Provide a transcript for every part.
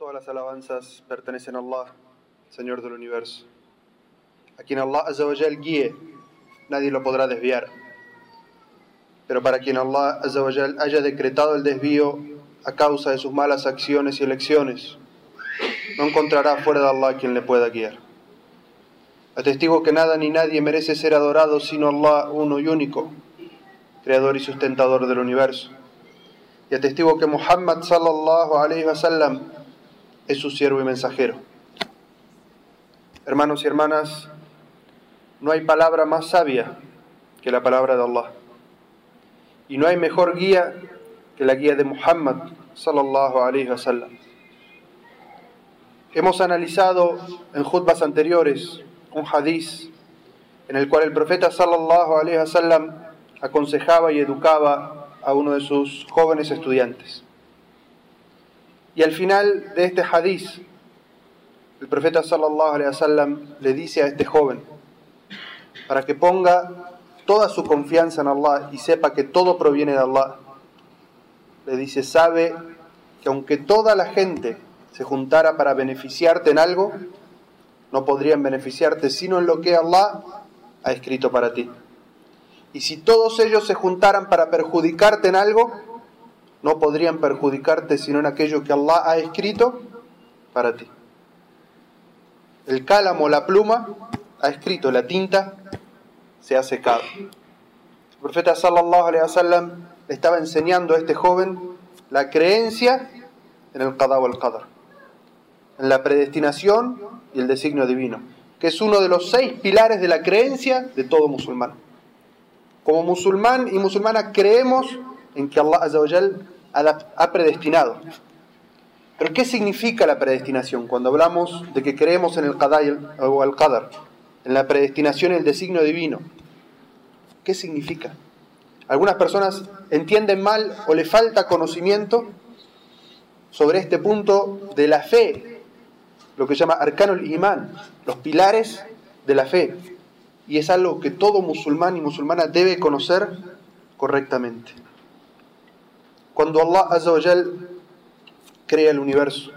Todas las alabanzas pertenecen a Allah, Señor del universo. A quien Allah Azzawajal guíe, nadie lo podrá desviar. Pero para quien Allah Azzawajal haya decretado el desvío a causa de sus malas acciones y elecciones, no encontrará fuera de Allah quien le pueda guiar. Atestigo que nada ni nadie merece ser adorado sino Allah uno y único, creador y sustentador del universo. Y atestigo que Muhammad sallallahu alayhi wa sallam es su siervo y mensajero. Hermanos y hermanas, no hay palabra más sabia que la palabra de Allah. Y no hay mejor guía que la guía de Muhammad sallallahu alayhi wa sallam. Hemos analizado en jutbas anteriores un hadiz en el cual el profeta sallallahu alayhi wa sallam aconsejaba y educaba a uno de sus jóvenes estudiantes. Y al final de este hadiz, el profeta sallallahu le dice a este joven para que ponga toda su confianza en Allah y sepa que todo proviene de Allah. Le dice, sabe que aunque toda la gente se juntara para beneficiarte en algo, no podrían beneficiarte sino en lo que Allah ha escrito para ti. Y si todos ellos se juntaran para perjudicarte en algo, no podrían perjudicarte sino en aquello que Allah ha escrito para ti. El cálamo, la pluma, ha escrito, la tinta se ha secado. El profeta sallallahu alaihi wasallam le estaba enseñando a este joven la creencia en el qada al qadar, en la predestinación y el designio divino, que es uno de los seis pilares de la creencia de todo musulmán. Como musulmán y musulmana creemos en que Allah Azzawajal ha predestinado. Pero ¿qué significa la predestinación? Cuando hablamos de que creemos en el Qadar o en la predestinación y el designio divino, ¿qué significa? Algunas personas entienden mal o le falta conocimiento sobre este punto de la fe, lo que llama arcanul iman, los pilares de la fe. Y es algo que todo musulmán y musulmana debe conocer correctamente. Cuando Allah Azzawajal crea el universo,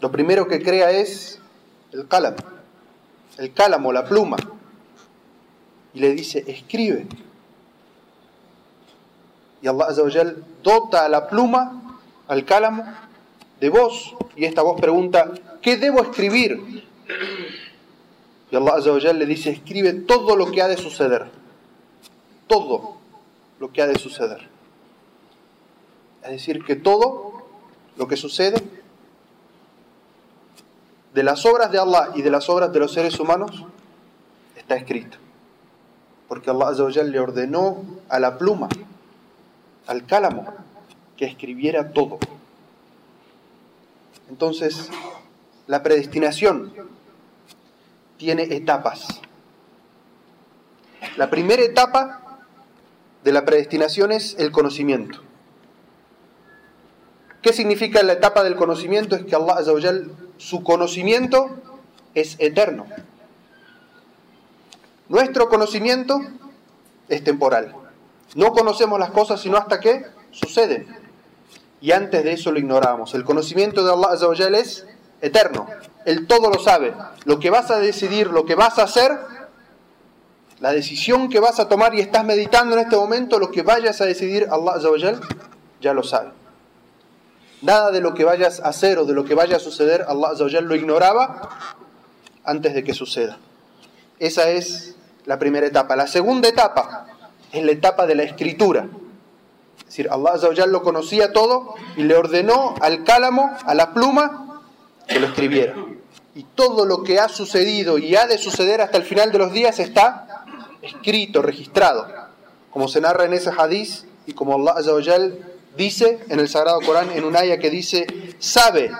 lo primero que crea es el cálam, el cálamo, la pluma. Y le dice, escribe. Y Allah Azzawajal dota a la pluma, al cálamo, de voz. Y esta voz pregunta, ¿qué debo escribir? Y Allah Azzawajal le dice, escribe todo lo que ha de suceder. Todo lo que ha de suceder. Es decir, que todo lo que sucede de las obras de Allah y de las obras de los seres humanos está escrito. Porque Allah le ordenó a la pluma, al cálamo, que escribiera todo. Entonces, la predestinación tiene etapas. La primera etapa de la predestinación es el conocimiento. ¿Qué significa la etapa del conocimiento? Es que Allah Azzawajal, su conocimiento es eterno. Nuestro conocimiento es temporal. No conocemos las cosas sino hasta que suceden. Y antes de eso lo ignoramos. El conocimiento de Allah Azzawajal es eterno. Él todo lo sabe. Lo que vas a decidir, lo que vas a hacer, la decisión que vas a tomar y estás meditando en este momento, lo que vayas a decidir, Allah Azzawajal ya lo sabe. Nada de lo que vayas a hacer o de lo que vaya a suceder, Allah lo ignoraba antes de que suceda. Esa es la primera etapa. La segunda etapa es la etapa de la escritura. Es decir, Allah lo conocía todo y le ordenó al cálamo, a la pluma, que lo escribiera. Y todo lo que ha sucedido y ha de suceder hasta el final de los días está escrito, registrado. Como se narra en ese hadiz y como Allah dice en el Sagrado Corán, en un ayah que dice, sabe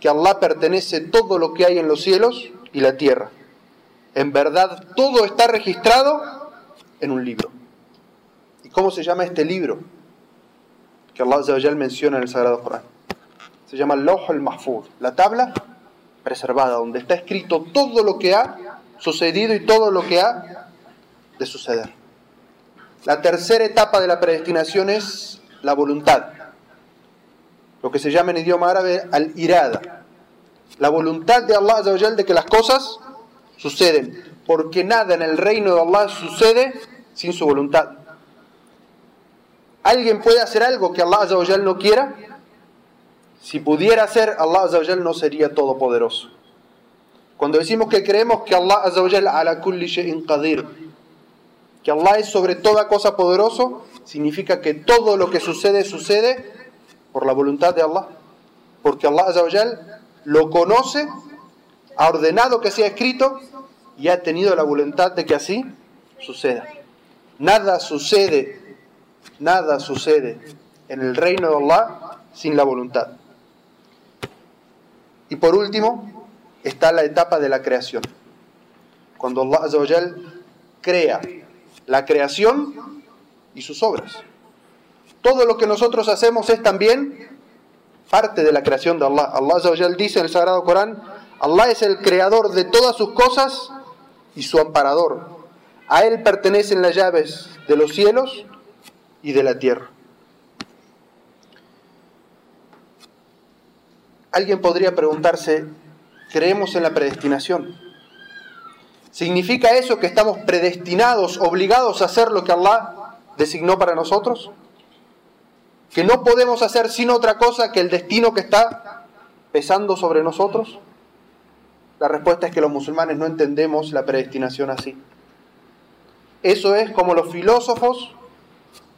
que Allah pertenece todo lo que hay en los cielos y la tierra. En verdad, todo está registrado en un libro. ¿Y cómo se llama este libro? Que Allah menciona en el Sagrado Corán. Se llama Loh al-Mahfuz, la tabla preservada, donde está escrito todo lo que ha sucedido y todo lo que ha de suceder. La tercera etapa de la predestinación es la voluntad. lo que se llama en idioma árabe al-irada, la voluntad de Allah de que las cosas suceden, porque nada en el reino de Allah sucede sin su voluntad. ¿Alguien puede hacer algo que Allah no quiera? Si pudiera hacer, Allah no sería todopoderoso. Cuando decimos que creemos que Allah ala kulli qadir, que Allah es sobre toda cosa poderoso, significa que todo lo que sucede sucede por la voluntad de Allah. Porque Allah lo conoce, ha ordenado que sea escrito y ha tenido la voluntad de que así suceda. Nada sucede, nada sucede en el reino de Allah sin la voluntad. Y por último, está la etapa de la creación. Cuando Allah crea la creación y sus obras. Todo lo que nosotros hacemos es también parte de la creación de Allah. Allah dice en el Sagrado Corán, Allah es el creador de todas sus cosas y su amparador. A Él pertenecen las llaves de los cielos y de la tierra. Alguien podría preguntarse, ¿creemos en la predestinación? ¿Significa eso que estamos predestinados, obligados a hacer lo que Allah designó para nosotros? ¿Que no podemos hacer sin otra cosa que el destino que está pesando sobre nosotros? La respuesta es que los musulmanes no entendemos la predestinación así. Eso es como los filósofos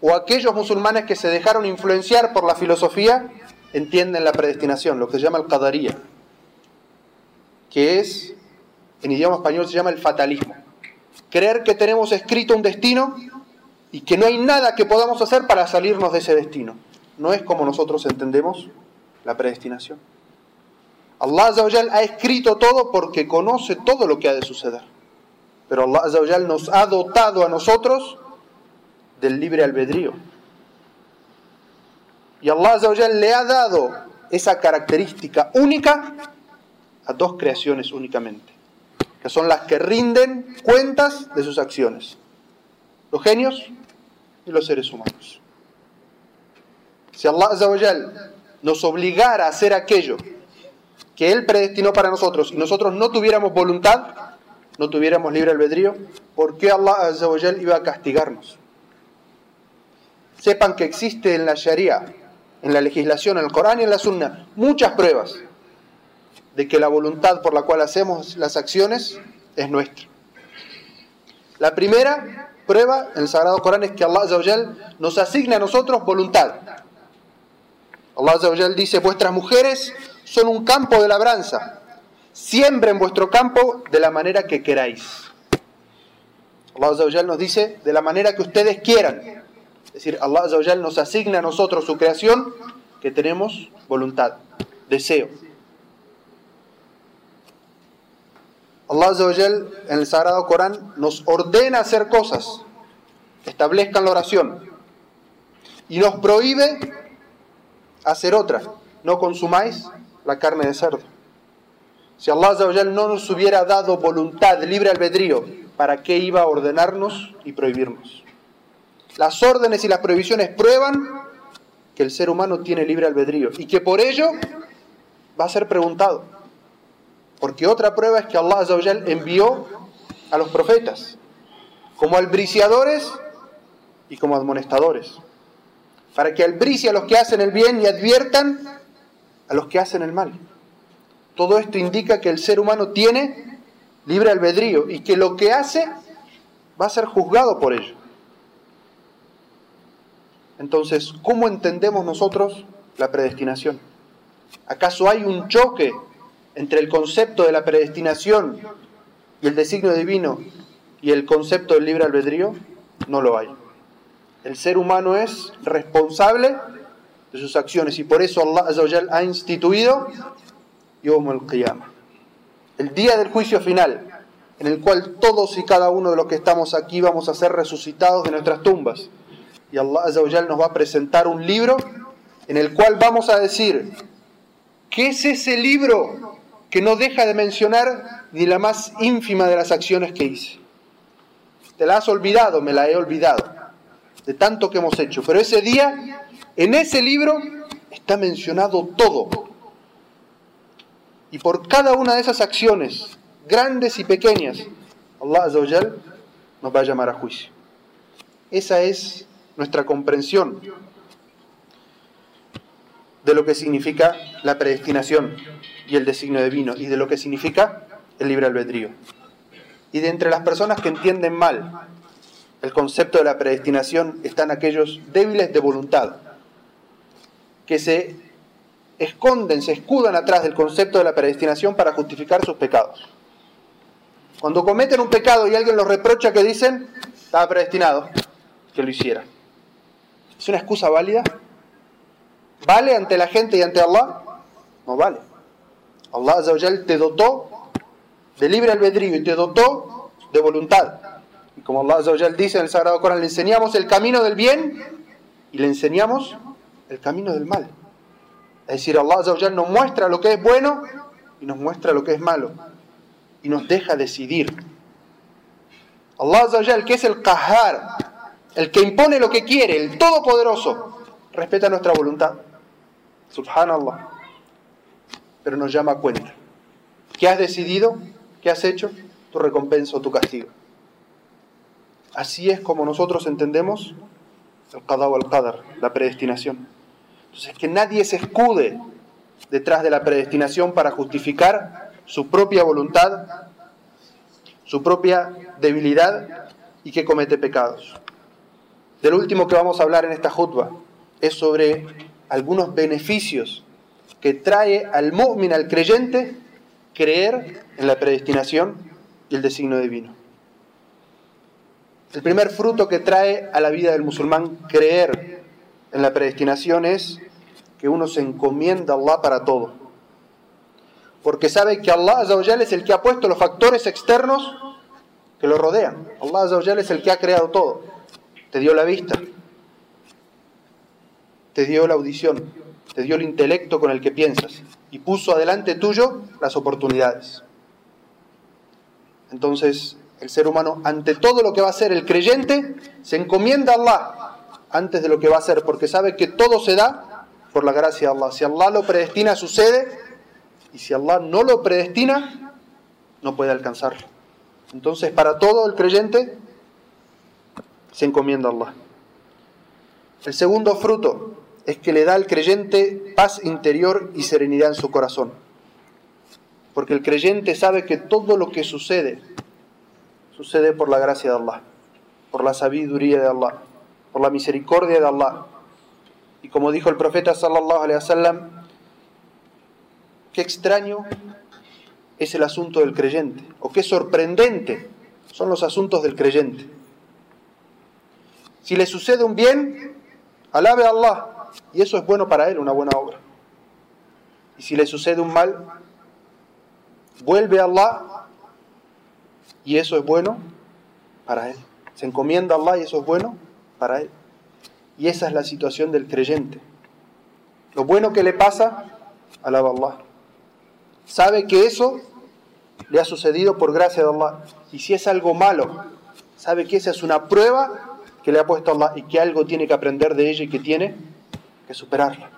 o aquellos musulmanes que se dejaron influenciar por la filosofía entienden la predestinación, lo que se llama el qadaría, que es, en idioma español se llama el fatalismo. Creer que tenemos escrito un destino y que no hay nada que podamos hacer para salirnos de ese destino. No es como nosotros entendemos la predestinación. Allah ha escrito todo porque conoce todo lo que ha de suceder. Pero Allah nos ha dotado a nosotros del libre albedrío. Y Allah le ha dado esa característica única a dos creaciones únicamente, que son las que rinden cuentas de sus acciones, los genios y los seres humanos. Si Allah nos obligara a hacer aquello que Él predestinó para nosotros y nosotros no tuviéramos voluntad, no tuviéramos libre albedrío, ¿por qué Allah iba a castigarnos? Sepan que existe en la Sharia en la legislación, en el Corán y en la Sunna, muchas pruebas de que la voluntad por la cual hacemos las acciones es nuestra. La primera prueba en el Sagrado Corán es que Allah nos asigna a nosotros voluntad. Allah dice, vuestras mujeres son un campo de labranza, siembren vuestro campo de la manera que queráis. Allah nos dice, de la manera que ustedes quieran. Es decir, Allah nos asigna a nosotros su creación que tenemos voluntad, deseo. Allah en el Sagrado Corán nos ordena hacer cosas, establezcan la oración y nos prohíbe hacer otra. No consumáis la carne de cerdo. Si Allah no nos hubiera dado voluntad, libre albedrío, ¿para qué iba a ordenarnos y prohibirnos? Las órdenes y las prohibiciones prueban que el ser humano tiene libre albedrío y que por ello va a ser preguntado. Porque otra prueba es que Allah envió a los profetas como albriciadores y como admonestadores. Para que albricie a los que hacen el bien y adviertan a los que hacen el mal. Todo esto indica que el ser humano tiene libre albedrío y que lo que hace va a ser juzgado por ello. Entonces, ¿cómo entendemos nosotros la predestinación? ¿Acaso hay un choque entre el concepto de la predestinación y el designio divino y el concepto del libre albedrío? No lo hay. El ser humano es responsable de sus acciones y por eso Allah ha instituido Yom al-Qiyamah, el día del juicio final, en el cual todos y cada uno de los que estamos aquí vamos a ser resucitados de nuestras tumbas y Allah nos va a presentar un libro en el cual vamos a decir, ¿qué es ese libro que no deja de mencionar ni la más ínfima de las acciones que hice? Te la has olvidado, me la he olvidado, de tanto que hemos hecho. Pero ese día, en ese libro, está mencionado todo. Y por cada una de esas acciones, grandes y pequeñas, Allah Azzawajal nos va a llamar a juicio. Esa es nuestra comprensión de lo que significa la predestinación y el designio divino y de lo que significa el libre albedrío. Y de entre las personas que entienden mal el concepto de la predestinación están aquellos débiles de voluntad, que se esconden, se escudan atrás del concepto de la predestinación para justificar sus pecados. Cuando cometen un pecado y alguien los reprocha que dicen, estaba predestinado que lo hiciera. ¿Es una excusa válida? ¿Vale ante la gente y ante Allah? No vale. Allah te dotó de libre albedrío y te dotó de voluntad. Y como Allah dice en el Sagrado Corán, le enseñamos el camino del bien y le enseñamos el camino del mal. Es decir, Allah nos muestra lo que es bueno y nos muestra lo que es malo. Y nos deja decidir. Allah que es el Qahar, el que impone lo que quiere, el Todopoderoso, respeta nuestra voluntad. Subhanallah. Pero nos llama a cuenta. ¿Qué has decidido? ¿Qué has hecho? Tu recompensa o tu castigo. Así es como nosotros entendemos el qadá o el qadar, la predestinación. Entonces, que nadie se escude detrás de la predestinación para justificar su propia voluntad, su propia debilidad y que comete pecados. Del último que vamos a hablar en esta jutba es sobre algunos beneficios que trae al mu'min, al creyente, creer en la predestinación y el designio divino. El primer fruto que trae a la vida del musulmán creer en la predestinación es que uno se encomienda a Allah para todo. Porque sabe que Allah es el que ha puesto los factores externos que lo rodean. Allah es el que ha creado todo. Te dio la vista, te dio la audición, te dio el intelecto con el que piensas y puso adelante tuyo las oportunidades. Entonces, el ser humano, ante todo lo que va a hacer el creyente, se encomienda a Allah antes de lo que va a hacer, porque sabe que todo se da por la gracia de Allah. Si Allah lo predestina, sucede, y si Allah no lo predestina, no puede alcanzarlo. Entonces, para todo el creyente, se encomienda a Allah. El segundo fruto es que le da al creyente paz interior y serenidad en su corazón. Porque el creyente sabe que todo lo que sucede, sucede por la gracia de Allah, por la sabiduría de Allah, por la misericordia de Allah. Y como dijo el profeta sallallahu alaihi wasallam, qué extraño es el asunto del creyente, o qué sorprendente son los asuntos del creyente. Si le sucede un bien, alabe a Allah, y eso es bueno para él, una buena obra. Y si le sucede un mal, vuelve a Allah y eso es bueno para él. Se encomienda a Allah y eso es bueno para él. Y esa es la situación del creyente. Lo bueno que le pasa, alaba a Allah. Sabe que eso le ha sucedido por gracia de Allah. Y si es algo malo, sabe que esa es una prueba que le ha puesto Allah y que algo tiene que aprender de ella y que tiene que superarla.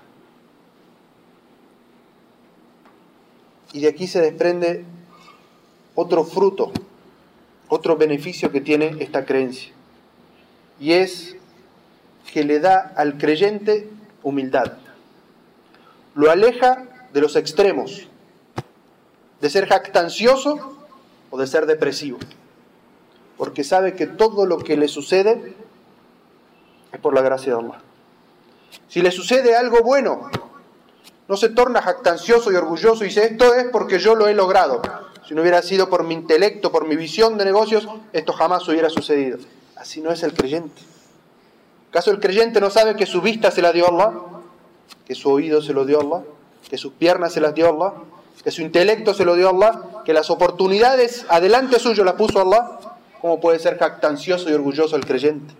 Y de aquí se desprende otro fruto, otro beneficio que tiene esta creencia. Y es que le da al creyente humildad. Lo aleja de los extremos, de ser jactancioso o de ser depresivo. Porque sabe que todo lo que le sucede es por la gracia de Allah. Si le sucede algo bueno, no se torna jactancioso y orgulloso y dice, esto es porque yo lo he logrado. Si no hubiera sido por mi intelecto, por mi visión de negocios, esto jamás hubiera sucedido. Así no es el creyente. ¿Acaso el creyente no sabe que su vista se la dio Allah? ¿Que su oído se lo dio Allah? ¿Que sus piernas se las dio Allah? ¿Que su intelecto se lo dio Allah? ¿Que las oportunidades adelante suyo las puso Allah? ¿Cómo puede ser jactancioso y orgulloso el creyente?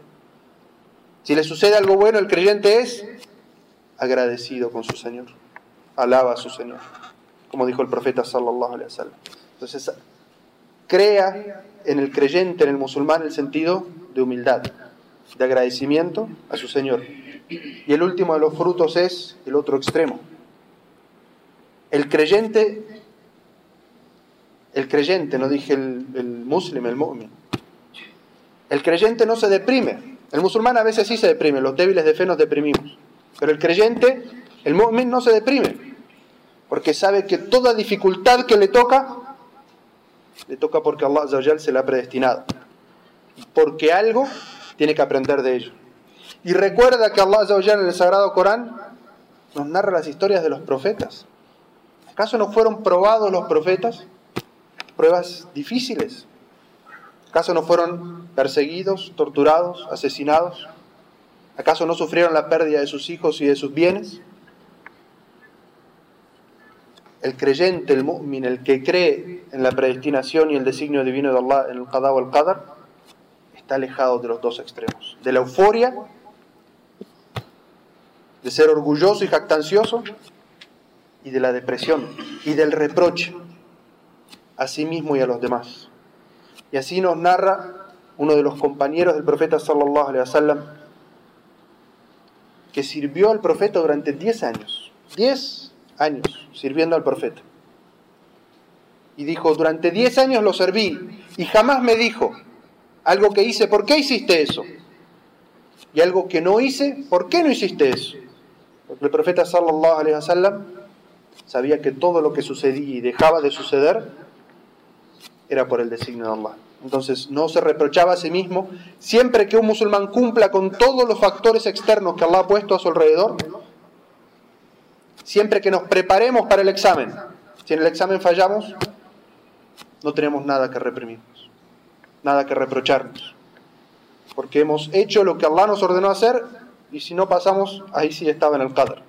Si le sucede algo bueno, el creyente es agradecido con su Señor. Alaba a su Señor. Como dijo el profeta sallallahu alaihi wasallam. Entonces, crea en el creyente, en el musulmán, el sentido de humildad. de agradecimiento a su Señor. Y el último de los frutos es el otro extremo. El creyente, el creyente, no dije el, el muslim, el mu'min. El creyente no se deprime. El musulmán a veces sí se deprime, los débiles de fe nos deprimimos. Pero el creyente, el mu'min, no se deprime. Porque sabe que toda dificultad que le toca, le toca porque Allah se la ha predestinado. Porque algo tiene que aprender de ello. Y recuerda que Allah en el Sagrado Corán nos narra las historias de los profetas. ¿Acaso no fueron probados los profetas? Pruebas difíciles. ¿Acaso no fueron perseguidos, torturados, asesinados? ¿Acaso no sufrieron la pérdida de sus hijos y de sus bienes? El creyente, el mu'min, el que cree en la predestinación y el designio divino de Allah en el Qadá o el está alejado de los dos extremos, de la euforia, de ser orgulloso y jactancioso, y de la depresión y del reproche a sí mismo y a los demás. Y así nos narra uno de los compañeros del profeta sallallahu alaihi wasallam que sirvió al profeta durante 10 años. 10 años sirviendo al profeta. Y dijo, durante 10 años lo serví y jamás me dijo, algo que hice, ¿por qué hiciste eso? Y algo que no hice, ¿por qué no hiciste eso? Porque el profeta sallallahu alaihi wasallam sabía que todo lo que sucedía y dejaba de suceder era por el designio de Allah. Entonces no se reprochaba a sí mismo. Siempre que un musulmán cumpla con todos los factores externos que Allah ha puesto a su alrededor, siempre que nos preparemos para el examen, si en el examen fallamos, no tenemos nada que reprimir nada que reprocharnos. Porque hemos hecho lo que Allah nos ordenó hacer y si no pasamos, ahí sí estaba en el Qadr.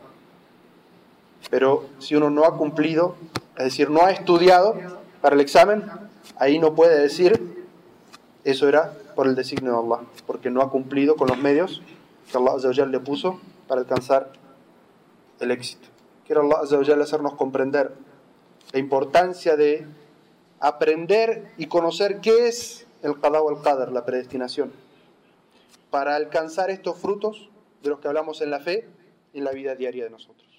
Pero si uno no ha cumplido, es decir, no ha estudiado para el examen, ahí no puede decir eso era por el designio de Allah, porque no ha cumplido con los medios que Allah le puso para alcanzar el éxito. Quiero Allah hacernos comprender la importancia de aprender y conocer qué es el qadá o el qadar, la predestinación, para alcanzar estos frutos de los que hablamos en la fe y en la vida diaria de nosotros.